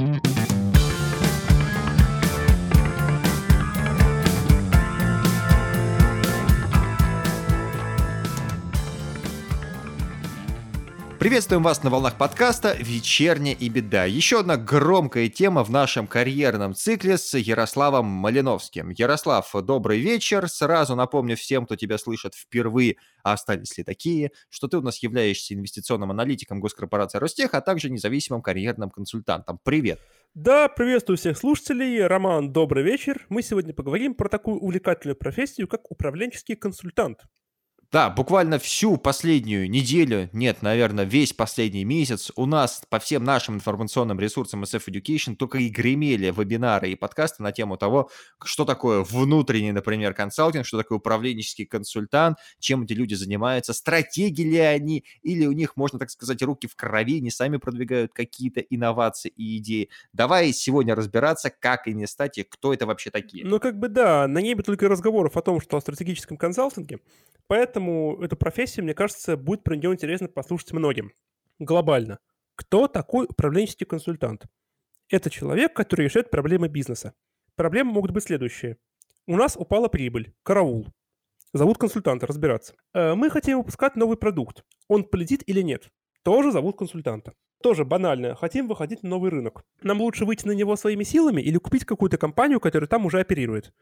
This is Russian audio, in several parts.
Mm-hmm. Приветствуем вас на волнах подкаста «Вечерняя и беда». Еще одна громкая тема в нашем карьерном цикле с Ярославом Малиновским. Ярослав, добрый вечер. Сразу напомню всем, кто тебя слышит впервые, а остались ли такие, что ты у нас являешься инвестиционным аналитиком госкорпорации Ростех, а также независимым карьерным консультантом. Привет. Да, приветствую всех слушателей. Роман, добрый вечер. Мы сегодня поговорим про такую увлекательную профессию, как управленческий консультант. Да, буквально всю последнюю неделю, нет, наверное, весь последний месяц у нас по всем нашим информационным ресурсам SF Education только и гремели вебинары и подкасты на тему того, что такое внутренний, например, консалтинг, что такое управленческий консультант, чем эти люди занимаются, стратегии ли они, или у них, можно так сказать, руки в крови, не сами продвигают какие-то инновации и идеи. Давай сегодня разбираться, как и не стать, и кто это вообще такие. Ну, как бы да, на небе только разговоров о том, что о стратегическом консалтинге, поэтому Поэтому эту профессию, мне кажется, будет про нее интересно послушать многим. Глобально. Кто такой управленческий консультант? Это человек, который решает проблемы бизнеса. Проблемы могут быть следующие. У нас упала прибыль. Караул. Зовут консультанта разбираться. Э, мы хотим выпускать новый продукт. Он полетит или нет? Тоже зовут консультанта. Тоже банально. Хотим выходить на новый рынок. Нам лучше выйти на него своими силами или купить какую-то компанию, которая там уже оперирует.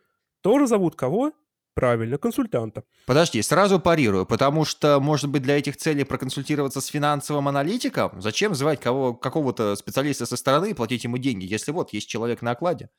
Тоже зовут кого? Правильно, консультанта. Подожди, сразу парирую, потому что, может быть, для этих целей проконсультироваться с финансовым аналитиком? Зачем звать кого, какого-то специалиста со стороны и платить ему деньги, если вот есть человек на окладе?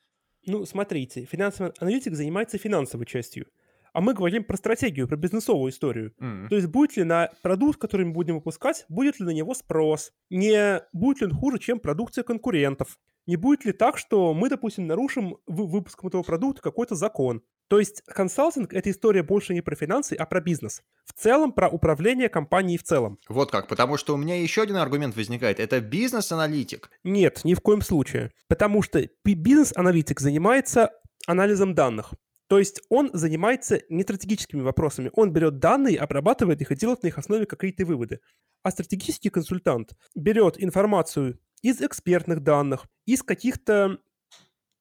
Ну, смотрите, финансовый аналитик занимается финансовой частью, а мы говорим про стратегию, про бизнесовую историю. Mm. То есть будет ли на продукт, который мы будем выпускать, будет ли на него спрос, не будет ли он хуже, чем продукция конкурентов, не будет ли так, что мы, допустим, нарушим выпуском этого продукта какой-то закон. То есть консалтинг — это история больше не про финансы, а про бизнес. В целом про управление компанией в целом. Вот как, потому что у меня еще один аргумент возникает. Это бизнес-аналитик. Нет, ни в коем случае. Потому что бизнес-аналитик занимается анализом данных. То есть он занимается не стратегическими вопросами. Он берет данные, обрабатывает их и делает на их основе какие-то выводы. А стратегический консультант берет информацию из экспертных данных, из каких-то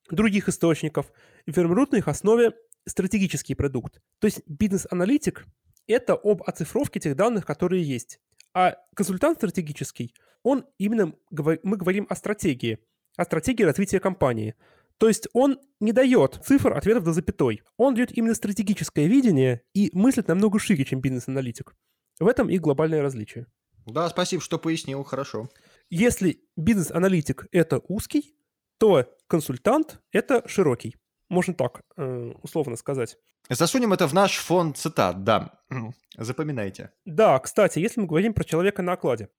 других источников и формирует на их основе стратегический продукт. То есть бизнес-аналитик — это об оцифровке тех данных, которые есть. А консультант стратегический, он именно, мы говорим о стратегии, о стратегии развития компании. То есть он не дает цифр, ответов до запятой. Он дает именно стратегическое видение и мыслит намного шире, чем бизнес-аналитик. В этом и глобальное различие. Да, спасибо, что пояснил, хорошо. Если бизнес-аналитик — это узкий, то консультант — это широкий. Можно так э, условно сказать. Засунем это в наш фонд цитат, да. Запоминайте. Да, кстати, если мы говорим про человека на окладе.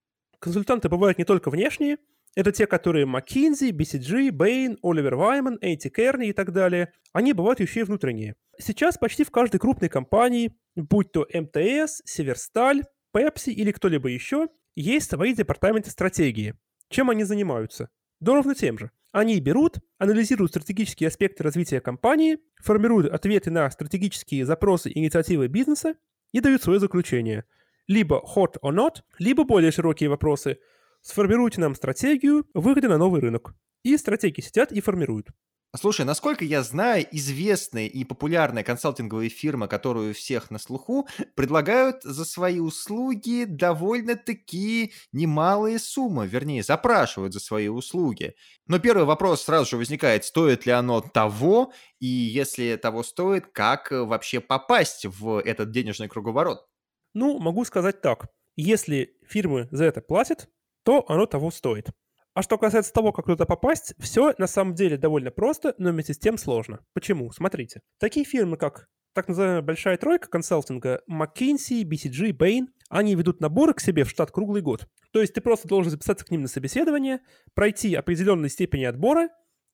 Консультанты бывают не только внешние, это те, которые McKinsey, BCG, Bain, Оливер Вайман, Эйти Керни и так далее. Они бывают еще и внутренние. Сейчас почти в каждой крупной компании, будь то МТС, Северсталь, Pepsi или кто-либо еще, есть свои департаменты стратегии. Чем они занимаются? Да ровно тем же. Они берут, анализируют стратегические аспекты развития компании, формируют ответы на стратегические запросы и инициативы бизнеса и дают свое заключение. Либо hot or not, либо более широкие вопросы. Сформируйте нам стратегию выхода на новый рынок. И стратегии сидят и формируют. Слушай, насколько я знаю, известные и популярные консалтинговые фирмы, которые у всех на слуху, предлагают за свои услуги довольно-таки немалые суммы, вернее, запрашивают за свои услуги. Но первый вопрос сразу же возникает, стоит ли оно того, и если того стоит, как вообще попасть в этот денежный круговорот? Ну, могу сказать так. Если фирмы за это платят, то оно того стоит. А что касается того, как туда попасть, все на самом деле довольно просто, но вместе с тем сложно. Почему? Смотрите. Такие фирмы, как так называемая большая тройка консалтинга, McKinsey, BCG, Bain, они ведут наборы к себе в штат круглый год. То есть ты просто должен записаться к ним на собеседование, пройти определенной степени отбора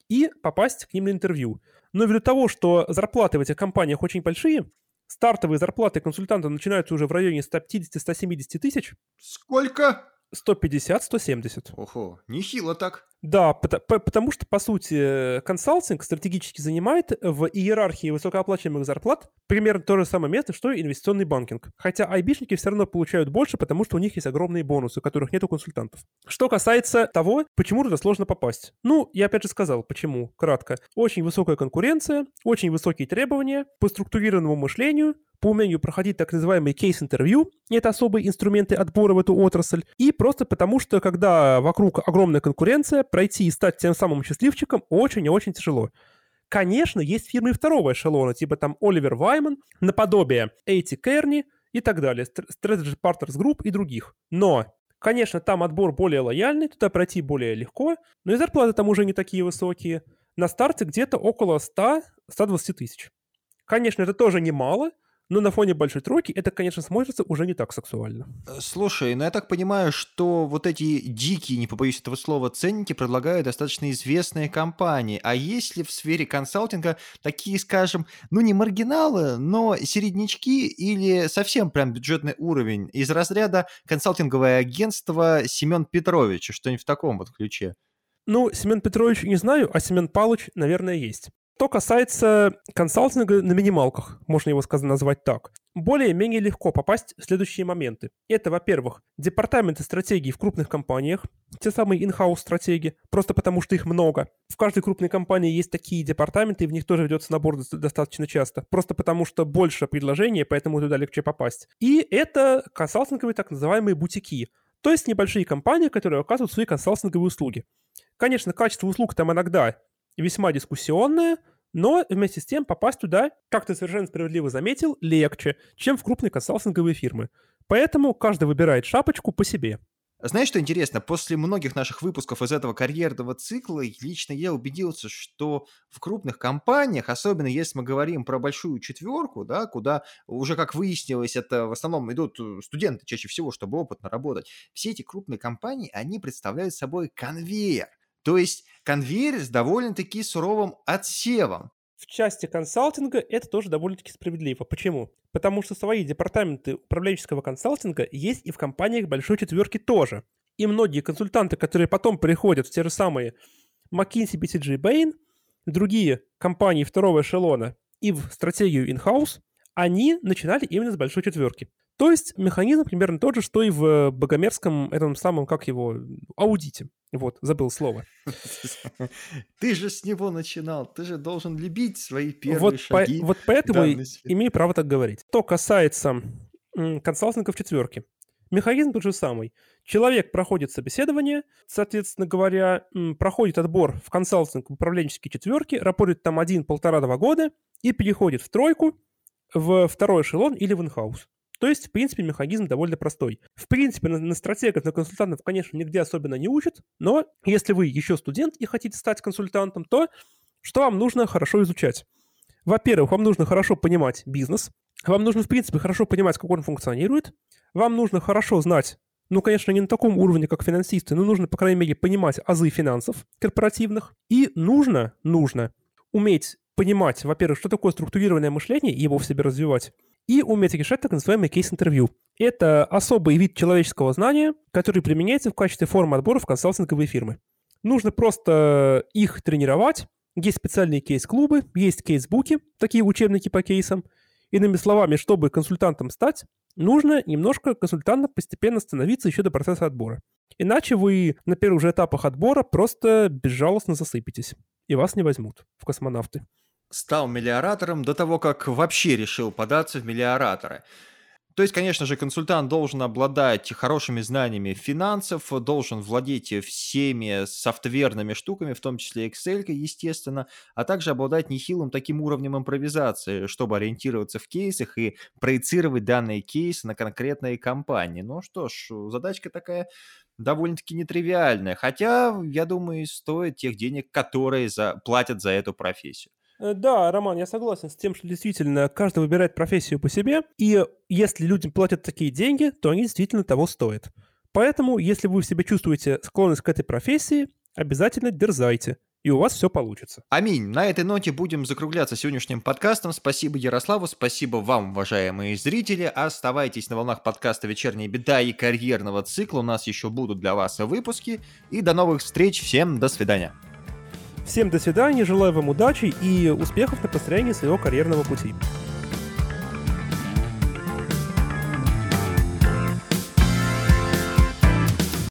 и попасть к ним на интервью. Но ввиду того, что зарплаты в этих компаниях очень большие, стартовые зарплаты консультанта начинаются уже в районе 150-170 тысяч. Сколько? 150-170. Ого, нехило так. Да, потому что, по сути, консалтинг стратегически занимает в иерархии высокооплачиваемых зарплат примерно то же самое место, что и инвестиционный банкинг. Хотя айбишники все равно получают больше, потому что у них есть огромные бонусы, которых нет у консультантов. Что касается того, почему туда сложно попасть. Ну, я опять же сказал, почему, кратко. Очень высокая конкуренция, очень высокие требования по структурированному мышлению, по умению проходить так называемые кейс-интервью, это особые инструменты отбора в эту отрасль, и просто потому, что когда вокруг огромная конкуренция, пройти и стать тем самым счастливчиком очень и очень тяжело. Конечно, есть фирмы второго эшелона, типа там Оливер Вайман, наподобие Эйти Керни и так далее, Strategy Partners Group и других. Но Конечно, там отбор более лояльный, туда пройти более легко, но и зарплаты там уже не такие высокие. На старте где-то около 100-120 тысяч. Конечно, это тоже немало, но на фоне большой тройки это, конечно, смотрится уже не так сексуально. Э, слушай, ну я так понимаю, что вот эти дикие, не побоюсь этого слова, ценники предлагают достаточно известные компании. А есть ли в сфере консалтинга такие, скажем, ну не маргиналы, но середнячки или совсем прям бюджетный уровень из разряда консалтинговое агентство Семен Петрович, что-нибудь в таком вот ключе? Ну, Семен Петрович не знаю, а Семен Павлович, наверное, есть. Что касается консалтинга на минималках, можно его сказать, назвать так, более-менее легко попасть в следующие моменты. Это, во-первых, департаменты стратегии в крупных компаниях, те самые in-house стратегии, просто потому что их много. В каждой крупной компании есть такие департаменты, и в них тоже ведется набор достаточно часто, просто потому что больше предложений, поэтому туда легче попасть. И это консалтинговые так называемые бутики, то есть небольшие компании, которые оказывают свои консалтинговые услуги. Конечно, качество услуг там иногда весьма дискуссионная, но вместе с тем попасть туда, как ты совершенно справедливо заметил, легче, чем в крупные консалтинговые фирмы. Поэтому каждый выбирает шапочку по себе. Знаешь, что интересно? После многих наших выпусков из этого карьерного цикла лично я убедился, что в крупных компаниях, особенно если мы говорим про большую четверку, да, куда уже, как выяснилось, это в основном идут э, студенты чаще всего, чтобы опытно работать, все эти крупные компании, они представляют собой конвейер. То есть конвейер с довольно-таки суровым отсевом. В части консалтинга это тоже довольно-таки справедливо. Почему? Потому что свои департаменты управленческого консалтинга есть и в компаниях большой четверки тоже. И многие консультанты, которые потом приходят в те же самые McKinsey, BCG, Bain, другие компании второго эшелона и в стратегию in-house, они начинали именно с большой четверки. То есть механизм примерно тот же, что и в богомерзком этом самом, как его, аудите. Вот, забыл слово. Ты же с него начинал, ты же должен любить свои первые вот шаги. По, вот поэтому имею право так говорить. Что касается консалтингов четверки, механизм тот же самый. Человек проходит собеседование, соответственно говоря, проходит отбор в консалтинг в управленческие четверки, работает там один-полтора-два года и переходит в тройку, в второй эшелон или в инхаус. То есть, в принципе, механизм довольно простой. В принципе, на, на стратегов, на консультантов, конечно, нигде особенно не учат, но если вы еще студент и хотите стать консультантом, то что вам нужно хорошо изучать? Во-первых, вам нужно хорошо понимать бизнес, вам нужно, в принципе, хорошо понимать, как он функционирует, вам нужно хорошо знать ну, конечно, не на таком уровне, как финансисты, но нужно, по крайней мере, понимать азы финансов корпоративных. И нужно, нужно уметь понимать, во-первых, что такое структурированное мышление и его в себе развивать, и уметь решать так называемый кейс-интервью. Это особый вид человеческого знания, который применяется в качестве формы отбора в консалтинговые фирмы. Нужно просто их тренировать. Есть специальные кейс-клубы, есть кейс-буки, такие учебники по кейсам. Иными словами, чтобы консультантом стать, нужно немножко консультантом постепенно становиться еще до процесса отбора. Иначе вы на первых же этапах отбора просто безжалостно засыпетесь, и вас не возьмут в космонавты стал миллиоратором до того, как вообще решил податься в миллиораторы. То есть, конечно же, консультант должен обладать хорошими знаниями финансов, должен владеть всеми софтверными штуками, в том числе Excel, естественно, а также обладать нехилым таким уровнем импровизации, чтобы ориентироваться в кейсах и проецировать данные кейсы на конкретные компании. Ну что ж, задачка такая довольно-таки нетривиальная, хотя, я думаю, стоит тех денег, которые за... платят за эту профессию. Э, да, Роман, я согласен с тем, что действительно каждый выбирает профессию по себе, и если людям платят такие деньги, то они действительно того стоят. Поэтому, если вы в себе чувствуете склонность к этой профессии, обязательно дерзайте. и у вас все получится. Аминь. На этой ноте будем закругляться сегодняшним подкастом. Спасибо Ярославу, спасибо вам, уважаемые зрители. Оставайтесь на волнах подкаста «Вечерняя беда» и карьерного цикла. У нас еще будут для вас выпуски. И до новых встреч. Всем до свидания. Всем до свидания, желаю вам удачи и успехов на построении своего карьерного пути.